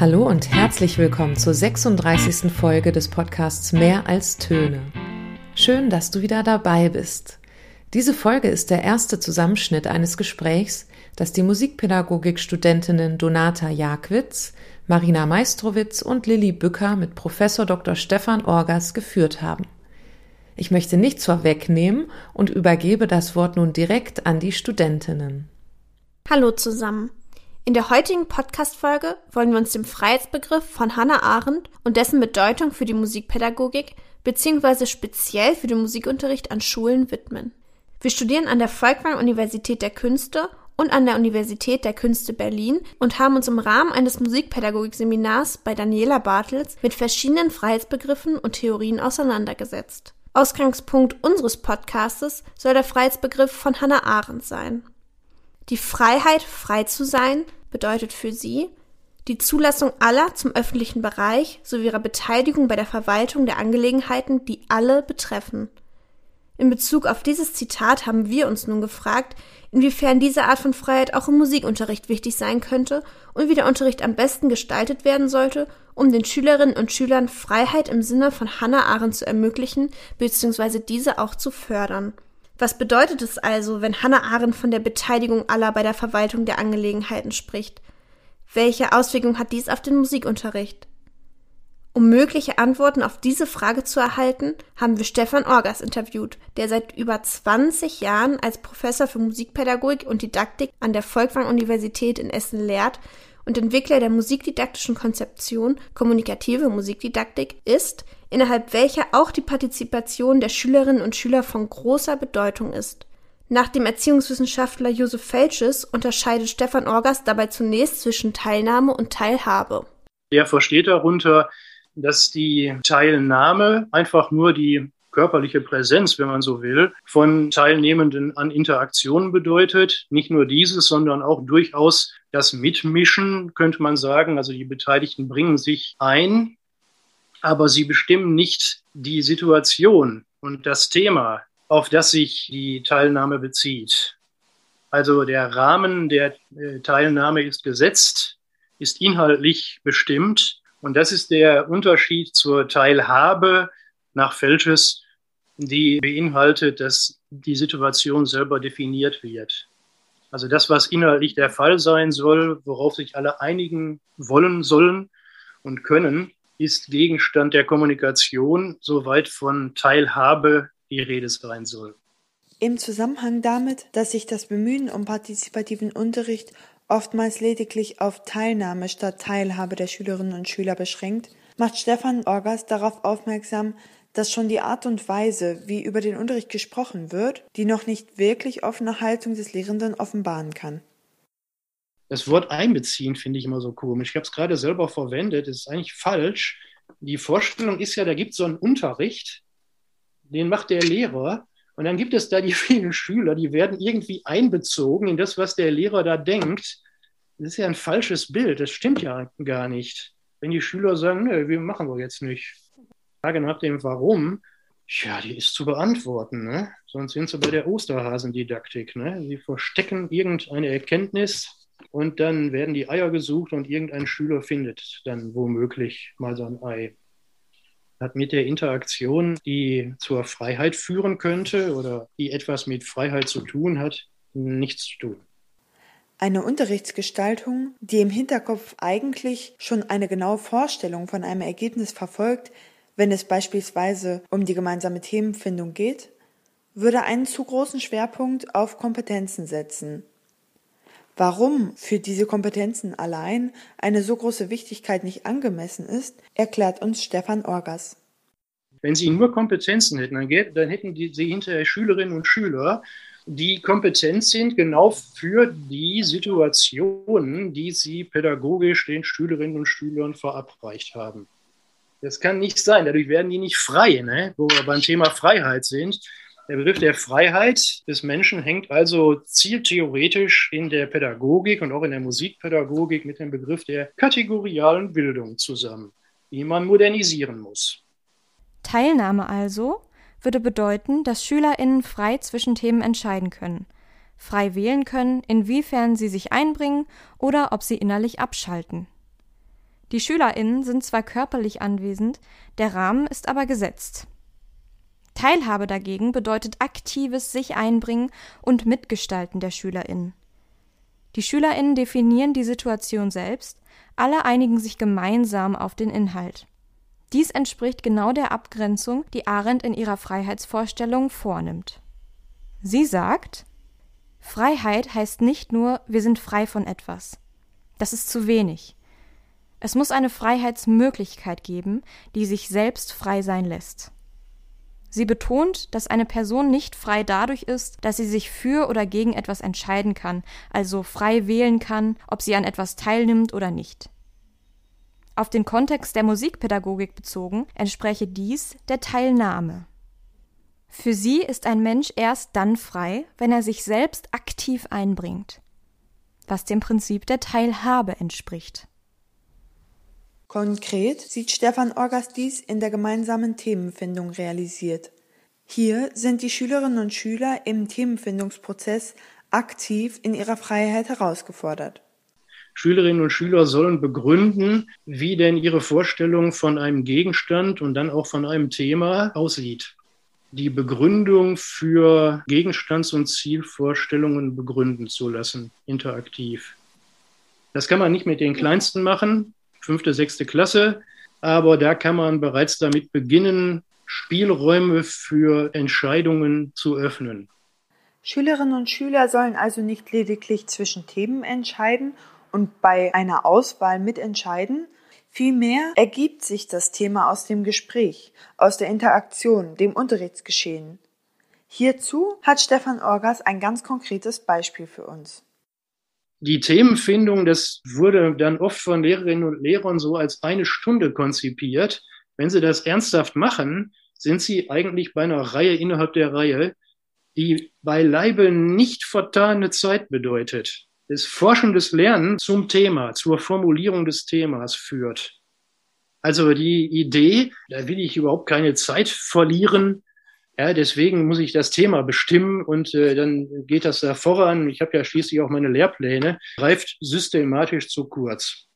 Hallo und herzlich willkommen zur 36. Folge des Podcasts Mehr als Töne. Schön, dass du wieder dabei bist. Diese Folge ist der erste Zusammenschnitt eines Gesprächs, das die Musikpädagogik-Studentinnen Donata Jagwitz, Marina Meistrowitz und Lilly Bücker mit Professor Dr. Stefan Orgas geführt haben. Ich möchte nichts vorwegnehmen und übergebe das Wort nun direkt an die Studentinnen. Hallo zusammen. In der heutigen Podcast-Folge wollen wir uns dem Freiheitsbegriff von Hannah Arendt und dessen Bedeutung für die Musikpädagogik bzw. speziell für den Musikunterricht an Schulen widmen. Wir studieren an der Volkwang Universität der Künste und an der Universität der Künste Berlin und haben uns im Rahmen eines Musikpädagogikseminars bei Daniela Bartels mit verschiedenen Freiheitsbegriffen und Theorien auseinandergesetzt. Ausgangspunkt unseres Podcastes soll der Freiheitsbegriff von Hannah Arendt sein. Die Freiheit, frei zu sein, bedeutet für sie die Zulassung aller zum öffentlichen Bereich sowie ihrer Beteiligung bei der Verwaltung der Angelegenheiten, die alle betreffen. In Bezug auf dieses Zitat haben wir uns nun gefragt, inwiefern diese Art von Freiheit auch im Musikunterricht wichtig sein könnte und wie der Unterricht am besten gestaltet werden sollte, um den Schülerinnen und Schülern Freiheit im Sinne von Hannah Arendt zu ermöglichen bzw. diese auch zu fördern. Was bedeutet es also, wenn Hannah Arendt von der Beteiligung aller bei der Verwaltung der Angelegenheiten spricht? Welche Auswirkungen hat dies auf den Musikunterricht? Um mögliche Antworten auf diese Frage zu erhalten, haben wir Stefan Orgas interviewt, der seit über 20 Jahren als Professor für Musikpädagogik und Didaktik an der Volkwang-Universität in Essen lehrt und Entwickler der musikdidaktischen Konzeption Kommunikative Musikdidaktik ist, innerhalb welcher auch die Partizipation der Schülerinnen und Schüler von großer Bedeutung ist. Nach dem Erziehungswissenschaftler Josef Felches unterscheidet Stefan Orgas dabei zunächst zwischen Teilnahme und Teilhabe. Er versteht darunter, dass die Teilnahme einfach nur die körperliche Präsenz, wenn man so will, von Teilnehmenden an Interaktionen bedeutet. Nicht nur dieses, sondern auch durchaus das Mitmischen, könnte man sagen. Also die Beteiligten bringen sich ein, aber sie bestimmen nicht die Situation und das Thema, auf das sich die Teilnahme bezieht. Also der Rahmen der äh, Teilnahme ist gesetzt, ist inhaltlich bestimmt. Und das ist der Unterschied zur Teilhabe nach Felches, die beinhaltet, dass die Situation selber definiert wird. Also das, was inhaltlich der Fall sein soll, worauf sich alle einigen wollen sollen und können, ist Gegenstand der Kommunikation, soweit von Teilhabe die Rede sein soll. Im Zusammenhang damit, dass sich das Bemühen um partizipativen Unterricht oftmals lediglich auf Teilnahme statt Teilhabe der Schülerinnen und Schüler beschränkt, macht Stefan Orgas darauf aufmerksam, dass schon die Art und Weise, wie über den Unterricht gesprochen wird, die noch nicht wirklich offene Haltung des Lehrenden offenbaren kann. Das Wort einbeziehen finde ich immer so komisch. Ich habe es gerade selber verwendet, das ist eigentlich falsch. Die Vorstellung ist ja, da gibt es so einen Unterricht, den macht der Lehrer und dann gibt es da die vielen Schüler, die werden irgendwie einbezogen in das, was der Lehrer da denkt. Das ist ja ein falsches Bild, das stimmt ja gar nicht. Wenn die Schüler sagen, nö, wir machen wir jetzt nicht. Frage nach dem Warum, ja, die ist zu beantworten. Ne? Sonst sind sie bei der Osterhasendidaktik. Ne? Sie verstecken irgendeine Erkenntnis und dann werden die Eier gesucht und irgendein Schüler findet dann womöglich mal so ein Ei hat mit der Interaktion, die zur Freiheit führen könnte oder die etwas mit Freiheit zu tun hat, nichts zu tun. Eine Unterrichtsgestaltung, die im Hinterkopf eigentlich schon eine genaue Vorstellung von einem Ergebnis verfolgt, wenn es beispielsweise um die gemeinsame Themenfindung geht, würde einen zu großen Schwerpunkt auf Kompetenzen setzen Warum für diese Kompetenzen allein eine so große Wichtigkeit nicht angemessen ist, erklärt uns Stefan Orgas. Wenn Sie nur Kompetenzen hätten, dann, hätten Sie hinterher Schülerinnen und Schüler, die kompetent sind genau für die Situationen, die sie pädagogisch den Schülerinnen und Schülern verabreicht haben. Das kann nicht sein. Dadurch werden die nicht frei, ne? wo wir beim Thema Freiheit sind. Der Begriff der Freiheit des Menschen hängt also zieltheoretisch in der Pädagogik und auch in der Musikpädagogik mit dem Begriff der kategorialen Bildung zusammen, die man modernisieren muss. Teilnahme also würde bedeuten, dass SchülerInnen frei zwischen Themen entscheiden können, frei wählen können, inwiefern sie sich einbringen oder ob sie innerlich abschalten. Die SchülerInnen sind zwar körperlich anwesend, der Rahmen ist aber gesetzt. Teilhabe dagegen bedeutet aktives sich einbringen und Mitgestalten der SchülerInnen. Die SchülerInnen definieren die Situation selbst, alle einigen sich gemeinsam auf den Inhalt. Dies entspricht genau der Abgrenzung, die Arendt in ihrer Freiheitsvorstellung vornimmt. Sie sagt, Freiheit heißt nicht nur, wir sind frei von etwas. Das ist zu wenig. Es muss eine Freiheitsmöglichkeit geben, die sich selbst frei sein lässt. Sie betont, dass eine Person nicht frei dadurch ist, dass sie sich für oder gegen etwas entscheiden kann, also frei wählen kann, ob sie an etwas teilnimmt oder nicht. Auf den Kontext der Musikpädagogik bezogen entspräche dies der Teilnahme. Für sie ist ein Mensch erst dann frei, wenn er sich selbst aktiv einbringt, was dem Prinzip der Teilhabe entspricht. Konkret sieht Stefan Orgas dies in der gemeinsamen Themenfindung realisiert. Hier sind die Schülerinnen und Schüler im Themenfindungsprozess aktiv in ihrer Freiheit herausgefordert. Schülerinnen und Schüler sollen begründen, wie denn ihre Vorstellung von einem Gegenstand und dann auch von einem Thema aussieht. Die Begründung für Gegenstands- und Zielvorstellungen begründen zu lassen, interaktiv. Das kann man nicht mit den Kleinsten machen, fünfte, sechste Klasse. Aber da kann man bereits damit beginnen, Spielräume für Entscheidungen zu öffnen. Schülerinnen und Schüler sollen also nicht lediglich zwischen Themen entscheiden und bei einer Auswahl mitentscheiden, vielmehr ergibt sich das Thema aus dem Gespräch, aus der Interaktion, dem Unterrichtsgeschehen. Hierzu hat Stefan Orgas ein ganz konkretes Beispiel für uns die Themenfindung, das wurde dann oft von Lehrerinnen und Lehrern so als eine Stunde konzipiert. Wenn sie das ernsthaft machen, sind sie eigentlich bei einer Reihe innerhalb der Reihe, die beileibe nicht vertane Zeit bedeutet. Das forschendes Lernen zum Thema, zur Formulierung des Themas führt. Also die Idee, da will ich überhaupt keine Zeit verlieren, ja, deswegen muss ich das Thema bestimmen und äh, dann geht das da voran. Ich habe ja schließlich auch meine Lehrpläne, greift systematisch zu kurz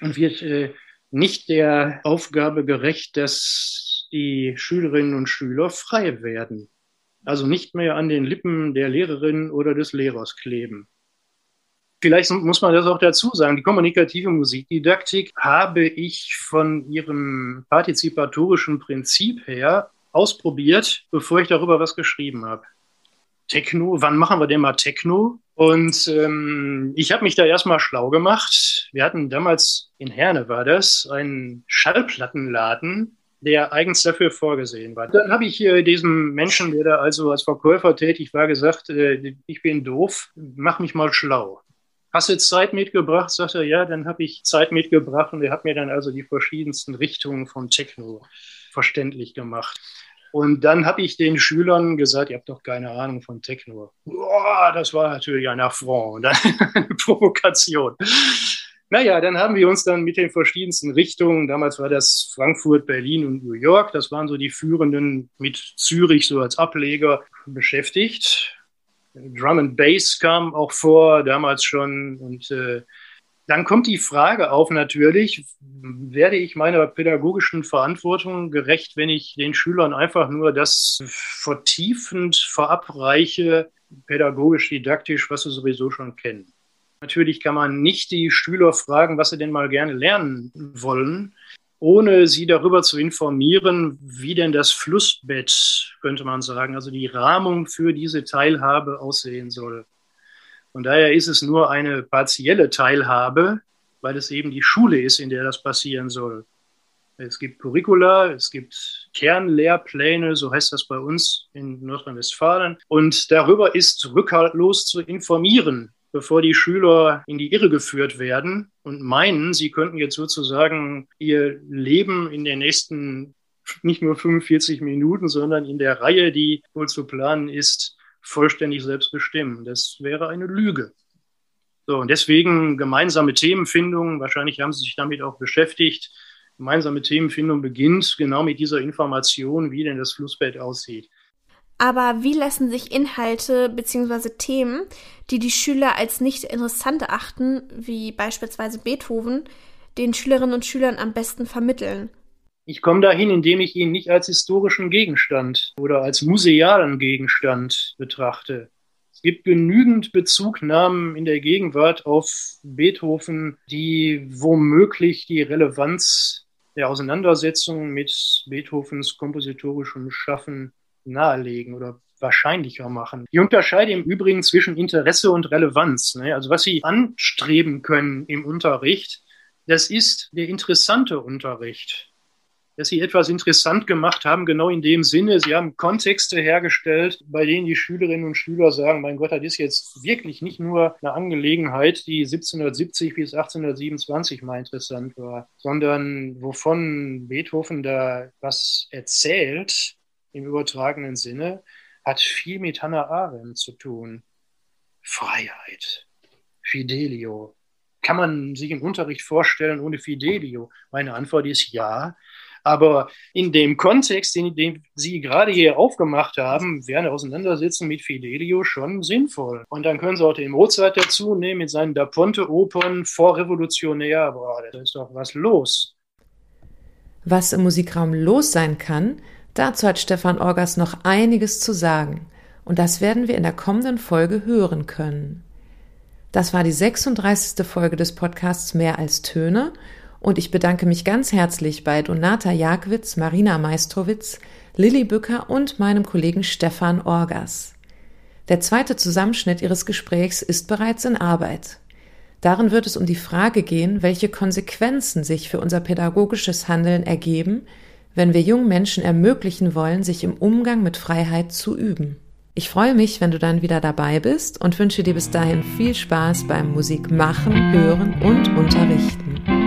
und wird äh, nicht der Aufgabe gerecht, dass die Schülerinnen und Schüler frei werden. Also nicht mehr an den Lippen der Lehrerin oder des Lehrers kleben. Vielleicht muss man das auch dazu sagen. Die kommunikative Musikdidaktik habe ich von ihrem partizipatorischen Prinzip her ausprobiert, bevor ich darüber was geschrieben habe. Techno, wann machen wir denn mal Techno? Und ähm, ich habe mich da erstmal schlau gemacht. Wir hatten damals in Herne war das, einen Schallplattenladen, der eigens dafür vorgesehen war. Dann habe ich hier diesem Menschen, der da also als Verkäufer tätig war, gesagt, äh, ich bin doof, mach mich mal schlau. Hast du Zeit mitgebracht? Sagt er, ja, dann habe ich Zeit mitgebracht und er hat mir dann also die verschiedensten Richtungen von Techno verständlich gemacht. Und dann habe ich den Schülern gesagt, ihr habt doch keine Ahnung von Techno. Boah, das war natürlich ein Affront, eine Provokation. Naja, dann haben wir uns dann mit den verschiedensten Richtungen, damals war das Frankfurt, Berlin und New York, das waren so die führenden mit Zürich so als Ableger beschäftigt. Drum and Bass kam auch vor, damals schon. Und äh, dann kommt die Frage auf natürlich, werde ich meiner pädagogischen Verantwortung gerecht, wenn ich den Schülern einfach nur das vertiefend verabreiche, pädagogisch, didaktisch, was sie sowieso schon kennen. Natürlich kann man nicht die Schüler fragen, was sie denn mal gerne lernen wollen, ohne sie darüber zu informieren, wie denn das Flussbett, könnte man sagen, also die Rahmung für diese Teilhabe aussehen soll. Von daher ist es nur eine partielle Teilhabe, weil es eben die Schule ist, in der das passieren soll. Es gibt Curricula, es gibt Kernlehrpläne, so heißt das bei uns in Nordrhein-Westfalen. Und darüber ist rückhaltlos zu informieren, bevor die Schüler in die Irre geführt werden und meinen, sie könnten jetzt sozusagen ihr Leben in den nächsten nicht nur 45 Minuten, sondern in der Reihe, die wohl zu planen ist, vollständig selbst bestimmen. Das wäre eine Lüge. So, und deswegen gemeinsame Themenfindung, wahrscheinlich haben Sie sich damit auch beschäftigt. Gemeinsame Themenfindung beginnt genau mit dieser Information, wie denn das Flussbett aussieht. Aber wie lassen sich Inhalte bzw. Themen, die die Schüler als nicht interessant erachten, wie beispielsweise Beethoven, den Schülerinnen und Schülern am besten vermitteln? Ich komme dahin, indem ich ihn nicht als historischen Gegenstand oder als musealen Gegenstand betrachte. Es gibt genügend Bezugnahmen in der Gegenwart auf Beethoven, die womöglich die Relevanz der Auseinandersetzung mit Beethovens kompositorischem Schaffen nahelegen oder wahrscheinlicher machen. Ich unterscheide im Übrigen zwischen Interesse und Relevanz. Ne? Also was Sie anstreben können im Unterricht, das ist der interessante Unterricht dass sie etwas interessant gemacht haben, genau in dem Sinne, sie haben Kontexte hergestellt, bei denen die Schülerinnen und Schüler sagen, mein Gott, das ist jetzt wirklich nicht nur eine Angelegenheit, die 1770 bis 1827 mal interessant war, sondern wovon Beethoven da was erzählt, im übertragenen Sinne, hat viel mit Hannah Arendt zu tun. Freiheit, Fidelio. Kann man sich im Unterricht vorstellen ohne Fidelio? Meine Antwort ist ja. Aber in dem Kontext, den, den Sie gerade hier aufgemacht haben, wäre eine Auseinandersetzung mit Fidelio schon sinnvoll. Und dann können Sie auch den Mozart dazu nehmen mit seinen Da Ponte-Opern, vorrevolutionär, aber da ist doch was los. Was im Musikraum los sein kann, dazu hat Stefan Orgas noch einiges zu sagen. Und das werden wir in der kommenden Folge hören können. Das war die 36. Folge des Podcasts Mehr als Töne und ich bedanke mich ganz herzlich bei Donata Jagwitz, Marina Meistrowitz, Lilly Bücker und meinem Kollegen Stefan Orgas. Der zweite Zusammenschnitt ihres Gesprächs ist bereits in Arbeit. Darin wird es um die Frage gehen, welche Konsequenzen sich für unser pädagogisches Handeln ergeben, wenn wir jungen Menschen ermöglichen wollen, sich im Umgang mit Freiheit zu üben. Ich freue mich, wenn du dann wieder dabei bist und wünsche dir bis dahin viel Spaß beim Musik machen, hören und unterrichten.